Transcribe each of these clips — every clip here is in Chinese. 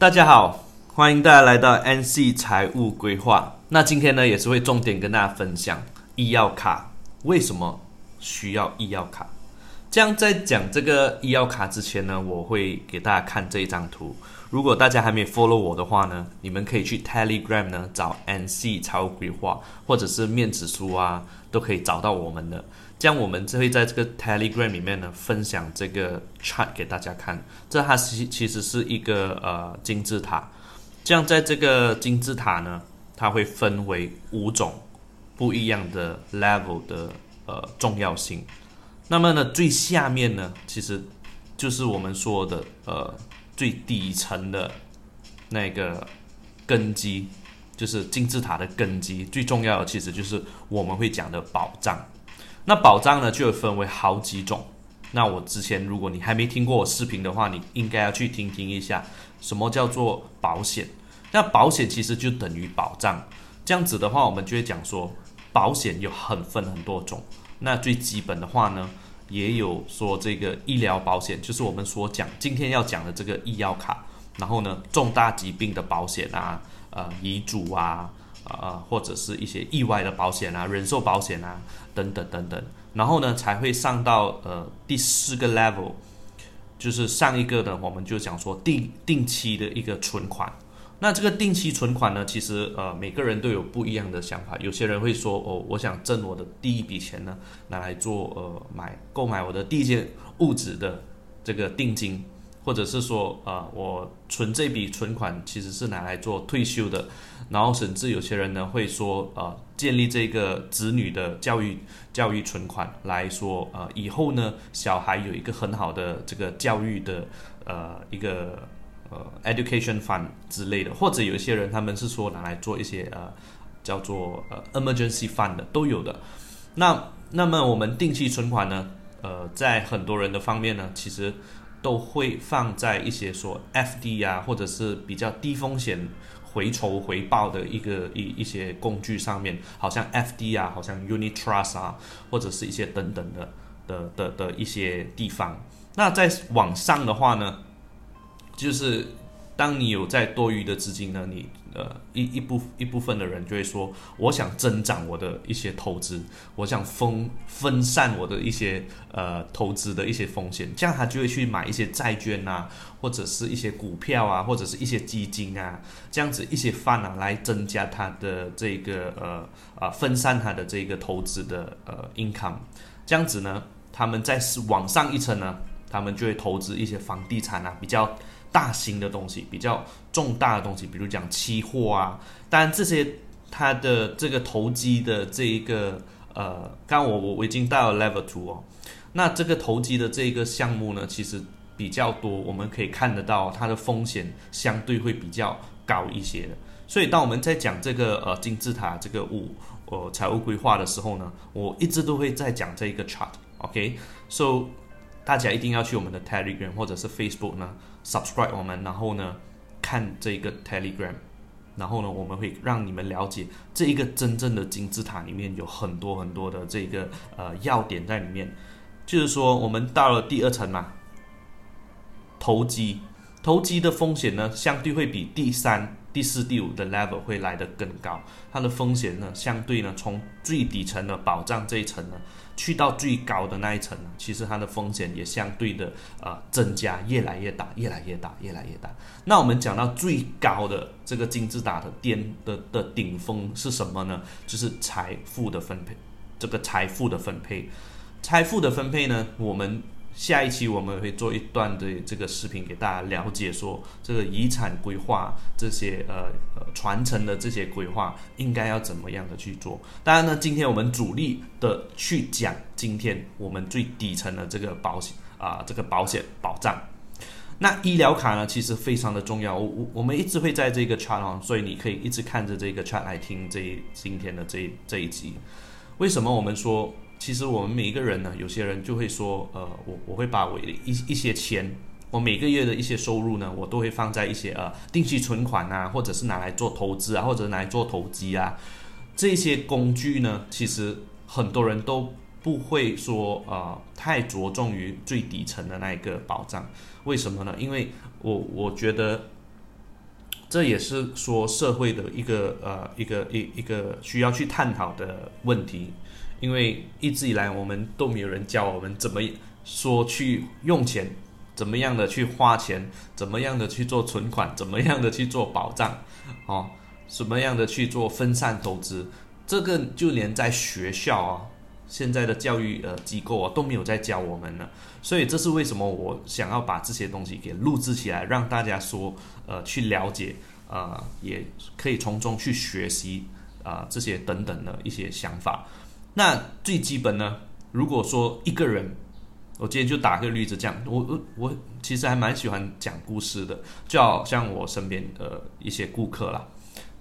大家好，欢迎大家来到 NC 财务规划。那今天呢，也是会重点跟大家分享医药卡为什么需要医药卡。这样在讲这个医药卡之前呢，我会给大家看这一张图。如果大家还没 follow 我的话呢，你们可以去 Telegram 呢找 NC 财务规划，或者是面子书啊，都可以找到我们的。这样我们就会在这个 Telegram 里面呢分享这个 Chat 给大家看。这它其其实是一个呃金字塔。这样在这个金字塔呢，它会分为五种不一样的 level 的呃重要性。那么呢，最下面呢，其实就是我们说的呃最底层的那个根基，就是金字塔的根基。最重要的其实就是我们会讲的保障。那保障呢，就有分为好几种。那我之前如果你还没听过我视频的话，你应该要去听听一下，什么叫做保险？那保险其实就等于保障。这样子的话，我们就会讲说，保险有很分很多种。那最基本的话呢，也有说这个医疗保险，就是我们所讲今天要讲的这个医药卡。然后呢，重大疾病的保险啊，呃，遗嘱啊。呃，或者是一些意外的保险啊，人寿保险啊，等等等等，然后呢，才会上到呃第四个 level，就是上一个的，我们就讲说定定期的一个存款。那这个定期存款呢，其实呃每个人都有不一样的想法。有些人会说，哦，我想挣我的第一笔钱呢，拿来做呃买购买我的第一件物质的这个定金。或者是说，呃，我存这笔存款其实是拿来做退休的，然后甚至有些人呢会说，呃，建立这个子女的教育教育存款来说，呃，以后呢小孩有一个很好的这个教育的呃一个呃 education fund 之类的，或者有些人他们是说拿来做一些呃叫做呃 emergency fund 的都有的。那那么我们定期存款呢，呃，在很多人的方面呢，其实。都会放在一些说 FD 啊，或者是比较低风险回酬回报的一个一一些工具上面，好像 FD 啊，好像 Unit Trust 啊，或者是一些等等的的的的一些地方。那在网上的话呢，就是当你有在多余的资金呢，你。呃，一一部一部分的人就会说，我想增长我的一些投资，我想分分散我的一些呃投资的一些风险，这样他就会去买一些债券啊，或者是一些股票啊，或者是一些基金啊，这样子一些范啊，来增加他的这个呃啊分散他的这个投资的呃 income，这样子呢，他们在往上一层呢，他们就会投资一些房地产啊，比较。大型的东西，比较重大的东西，比如讲期货啊，当然这些它的这个投机的这一个呃，刚我我我已经到了 level two 哦，那这个投机的这一个项目呢，其实比较多，我们可以看得到它的风险相对会比较高一些的。所以当我们在讲这个呃金字塔这个五呃财务规划的时候呢，我一直都会在讲这一个 chart，OK，so。大家一定要去我们的 Telegram 或者是 Facebook 呢，subscribe 我们，然后呢看这个 Telegram，然后呢我们会让你们了解这一个真正的金字塔里面有很多很多的这个呃要点在里面。就是说我们到了第二层嘛，投机，投机的风险呢相对会比第三。第四、第五的 level 会来得更高，它的风险呢，相对呢，从最底层的保障这一层呢，去到最高的那一层呢，其实它的风险也相对的呃增加，越来越大，越来越大，越来越大。那我们讲到最高的这个金字塔的巅的的顶峰是什么呢？就是财富的分配，这个财富的分配，财富的分配呢，我们。下一期我们会做一段的这个视频给大家了解，说这个遗产规划这些呃呃传承的这些规划应该要怎么样的去做。当然呢，今天我们主力的去讲今天我们最底层的这个保险啊，这个保险保障。那医疗卡呢，其实非常的重要。我我我们一直会在这个 chart，所以你可以一直看着这个 chart 来听这今天的这这一集。为什么我们说？其实我们每一个人呢，有些人就会说，呃，我我会把我一一些钱，我每个月的一些收入呢，我都会放在一些呃定期存款啊，或者是拿来做投资啊，或者拿来做投机啊，这些工具呢，其实很多人都不会说呃太着重于最底层的那一个保障，为什么呢？因为我我觉得这也是说社会的一个呃一个一一个需要去探讨的问题，因为一直以来我们都没有人教我们怎么说去用钱，怎么样的去花钱，怎么样的去做存款，怎么样的去做保障，哦，什么样的去做分散投资，这个就连在学校啊。现在的教育呃机构啊都没有在教我们呢，所以这是为什么我想要把这些东西给录制起来，让大家说呃去了解呃也可以从中去学习啊这些等等的一些想法。那最基本呢，如果说一个人，我今天就打个例子讲，我我我其实还蛮喜欢讲故事的，就好像我身边的一些顾客啦，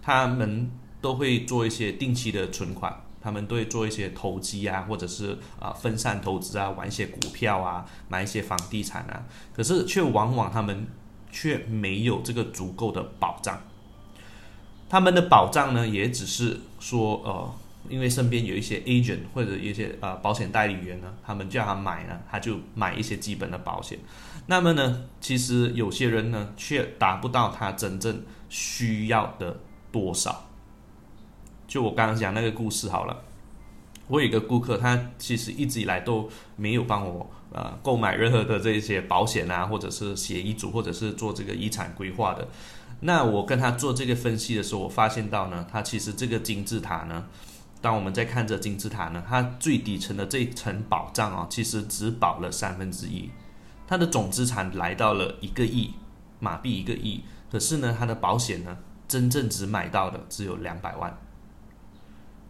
他们都会做一些定期的存款。他们都会做一些投机啊，或者是啊分散投资啊，玩一些股票啊，买一些房地产啊，可是却往往他们却没有这个足够的保障。他们的保障呢，也只是说呃，因为身边有一些 agent 或者一些呃保险代理员呢，他们叫他买呢，他就买一些基本的保险。那么呢，其实有些人呢，却达不到他真正需要的多少。就我刚刚讲那个故事好了，我有一个顾客，他其实一直以来都没有帮我呃购买任何的这一些保险啊，或者是写遗嘱，或者是做这个遗产规划的。那我跟他做这个分析的时候，我发现到呢，他其实这个金字塔呢，当我们在看这金字塔呢，它最底层的这一层保障啊，其实只保了三分之一，它的总资产来到了一个亿马币一个亿，可是呢，它的保险呢，真正只买到的只有两百万。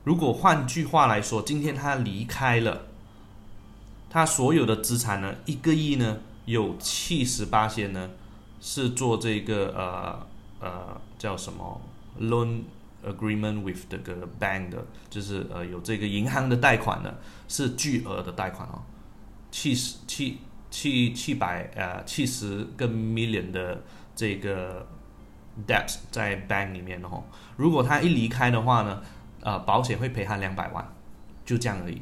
如果换句话来说，今天他离开了，他所有的资产呢，一个亿呢，有七十八千呢，是做这个呃呃叫什么 loan agreement with 这个 bank 的，就是呃有这个银行的贷款的，是巨额的贷款哦，七十七七七百呃七十个 million 的这个 debt 在 bank 里面哦，如果他一离开的话呢？呃，保险会赔他两百万，就这样而已。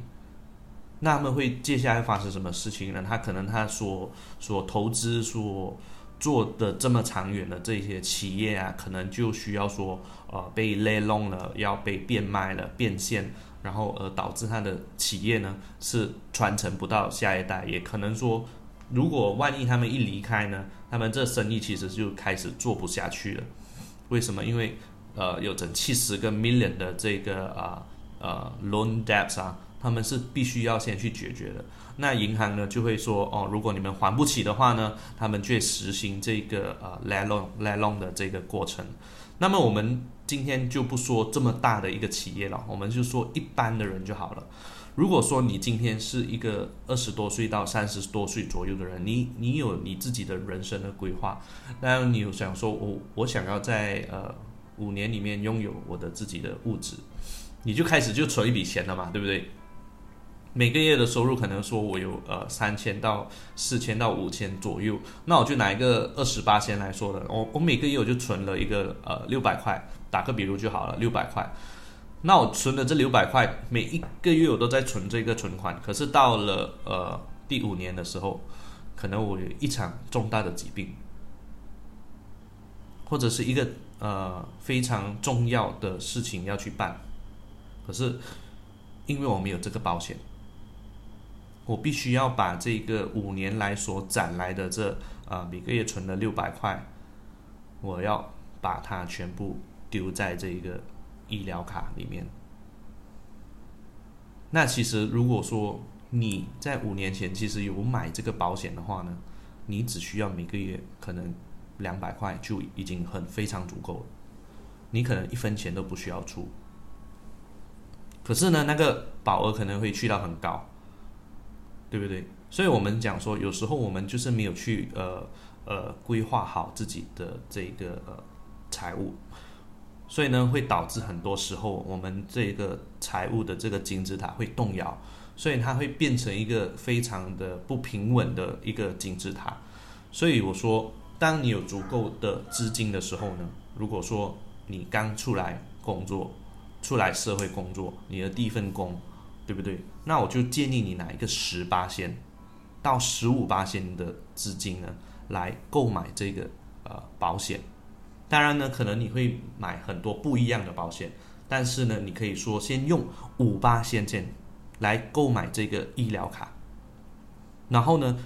那么会接下来发生什么事情呢？他可能他所所投资所做的这么长远的这些企业啊，可能就需要说呃被 lay long 了，要被变卖了、变现，然后而导致他的企业呢是传承不到下一代。也可能说，如果万一他们一离开呢，他们这生意其实就开始做不下去了。为什么？因为呃，有整七十个 million 的这个啊呃 loan debts 啊，他们是必须要先去解决的。那银行呢就会说，哦，如果你们还不起的话呢，他们就实行这个呃 LALON LALON 的这个过程。那么我们今天就不说这么大的一个企业了，我们就说一般的人就好了。如果说你今天是一个二十多岁到三十多岁左右的人，你你有你自己的人生的规划，那你有想说，我我想要在呃。五年里面拥有我的自己的物质，你就开始就存一笔钱了嘛，对不对？每个月的收入可能说我有呃三千到四千到五千左右，那我就拿一个二十八千来说的，我我每个月我就存了一个呃六百块，打个比如就好了，六百块。那我存的这六百块，每一个月我都在存这个存款，可是到了呃第五年的时候，可能我有一场重大的疾病，或者是一个。呃，非常重要的事情要去办，可是因为我没有这个保险，我必须要把这个五年来所攒来的这啊每个月存了六百块，我要把它全部丢在这个医疗卡里面。那其实如果说你在五年前其实有买这个保险的话呢，你只需要每个月可能。两百块就已经很非常足够了，你可能一分钱都不需要出。可是呢，那个保额可能会去到很高，对不对？所以我们讲说，有时候我们就是没有去呃呃规划好自己的这个呃财务，所以呢，会导致很多时候我们这个财务的这个金字塔会动摇，所以它会变成一个非常的不平稳的一个金字塔。所以我说。当你有足够的资金的时候呢？如果说你刚出来工作，出来社会工作，你的第一份工，对不对？那我就建议你拿一个十八仙到十五八仙的资金呢，来购买这个呃保险。当然呢，可能你会买很多不一样的保险，但是呢，你可以说先用五八先件来购买这个医疗卡，然后呢，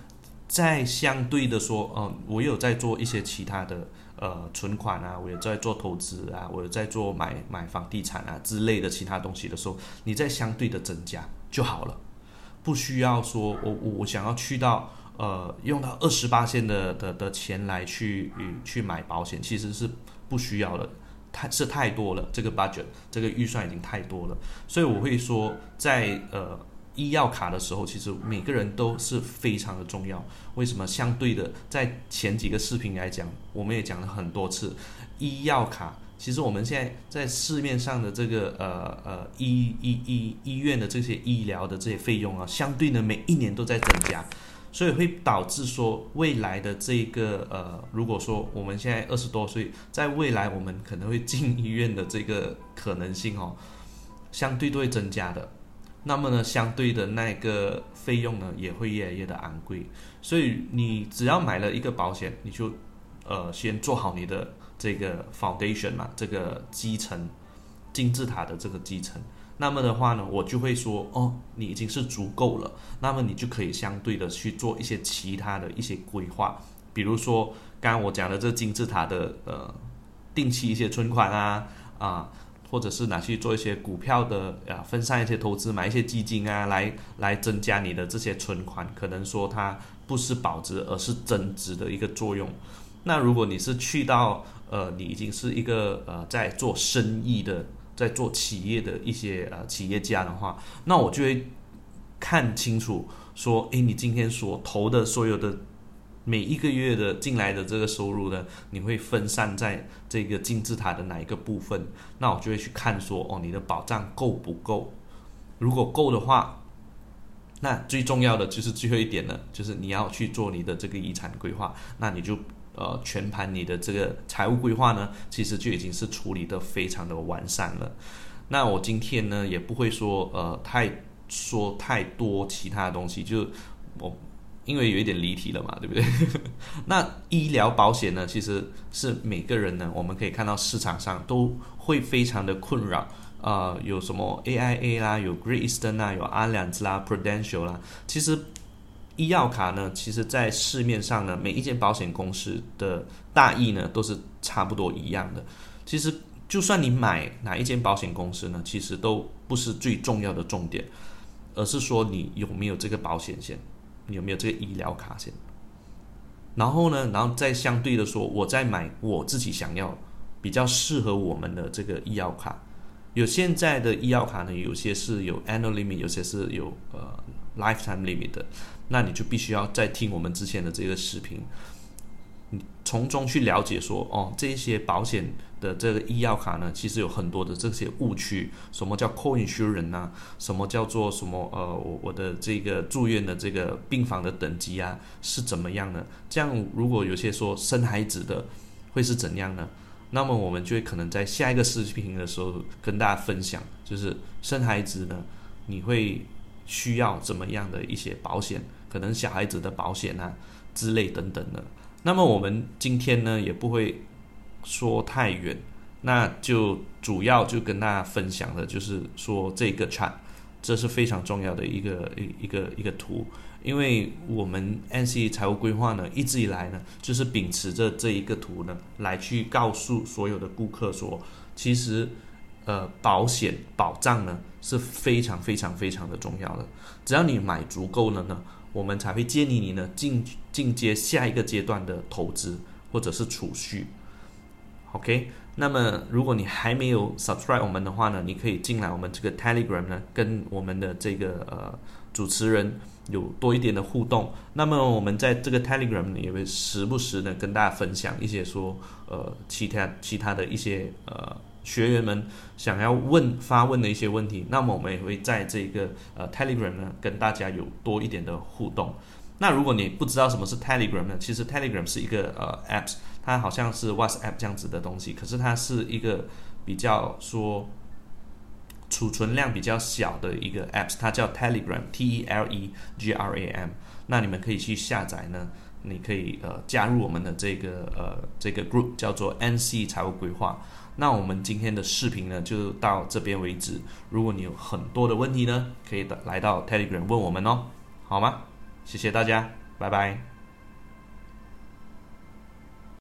再相对的说，嗯，我有在做一些其他的呃存款啊，我也在做投资啊，我也在做买买房地产啊之类的其他东西的时候，你再相对的增加就好了，不需要说我我想要去到。呃，用到二十八线的的的钱来去去买保险，其实是不需要的，太是太多了。这个 budget 这个预算已经太多了，所以我会说，在呃医药卡的时候，其实每个人都是非常的重要。为什么？相对的，在前几个视频来讲，我们也讲了很多次，医药卡其实我们现在在市面上的这个呃呃医医医医院的这些医疗的这些费用啊，相对呢每一年都在增加。所以会导致说未来的这个呃，如果说我们现在二十多岁，在未来我们可能会进医院的这个可能性哦，相对都会增加的。那么呢，相对的那个费用呢，也会越来越的昂贵。所以你只要买了一个保险，你就呃先做好你的这个 foundation 嘛，这个基层金字塔的这个基层。那么的话呢，我就会说哦，你已经是足够了。那么你就可以相对的去做一些其他的一些规划，比如说刚刚我讲的这金字塔的呃定期一些存款啊啊，或者是拿去做一些股票的啊分散一些投资，买一些基金啊，来来增加你的这些存款。可能说它不是保值，而是增值的一个作用。那如果你是去到呃，你已经是一个呃在做生意的。在做企业的一些呃企业家的话，那我就会看清楚说，诶，你今天所投的所有的每一个月的进来的这个收入呢，你会分散在这个金字塔的哪一个部分？那我就会去看说，哦，你的保障够不够？如果够的话，那最重要的就是最后一点呢，就是你要去做你的这个遗产规划，那你就。呃，全盘你的这个财务规划呢，其实就已经是处理的非常的完善了。那我今天呢，也不会说呃太说太多其他的东西，就我因为有一点离题了嘛，对不对？那医疗保险呢，其实是每个人呢，我们可以看到市场上都会非常的困扰。呃，有什么 AIA 啦，有 Great Eastern 啦，有 Allianz 啦，Prudential 啦，其实。医药卡呢，其实，在市面上呢，每一间保险公司的大意呢，都是差不多一样的。其实，就算你买哪一间保险公司呢，其实都不是最重要的重点，而是说你有没有这个保险险，你有没有这个医疗卡先。然后呢，然后再相对的说，我再买我自己想要比较适合我们的这个医药卡。有现在的医药卡呢，有些是有 annual limit，有些是有呃 lifetime limit 的。那你就必须要再听我们之前的这个视频，从中去了解说，哦，这些保险的这个医药卡呢，其实有很多的这些误区。什么叫 co-insurance 啊？什么叫做什么？呃，我我的这个住院的这个病房的等级啊，是怎么样的？这样如果有些说生孩子的会是怎样呢？那么我们就可能在下一个视频的时候跟大家分享，就是生孩子呢，你会需要怎么样的一些保险？可能小孩子的保险啊之类等等的，那么我们今天呢也不会说太远，那就主要就跟大家分享的就是说这个产这是非常重要的一个一一个一个图，因为我们 NC 财务规划呢一直以来呢就是秉持着这一个图呢来去告诉所有的顾客说，其实呃保险保障呢是非常非常非常的重要的，只要你买足够了呢。我们才会建议你呢进进阶下一个阶段的投资或者是储蓄，OK？那么如果你还没有 subscribe 我们的话呢，你可以进来我们这个 Telegram 呢，跟我们的这个呃主持人有多一点的互动。那么我们在这个 Telegram，也会时不时的跟大家分享一些说呃其他其他的一些呃。学员们想要问发问的一些问题，那么我们也会在这个呃 Telegram 呢跟大家有多一点的互动。那如果你不知道什么是 Telegram 呢？其实 Telegram 是一个呃 Apps，它好像是 WhatsApp 这样子的东西，可是它是一个比较说储存量比较小的一个 Apps，它叫 Telegram，T E L E G R A M。那你们可以去下载呢。你可以呃加入我们的这个呃这个 group 叫做 NC 财务规划。那我们今天的视频呢就到这边为止。如果你有很多的问题呢，可以来到 Telegram 问我们哦，好吗？谢谢大家，拜拜。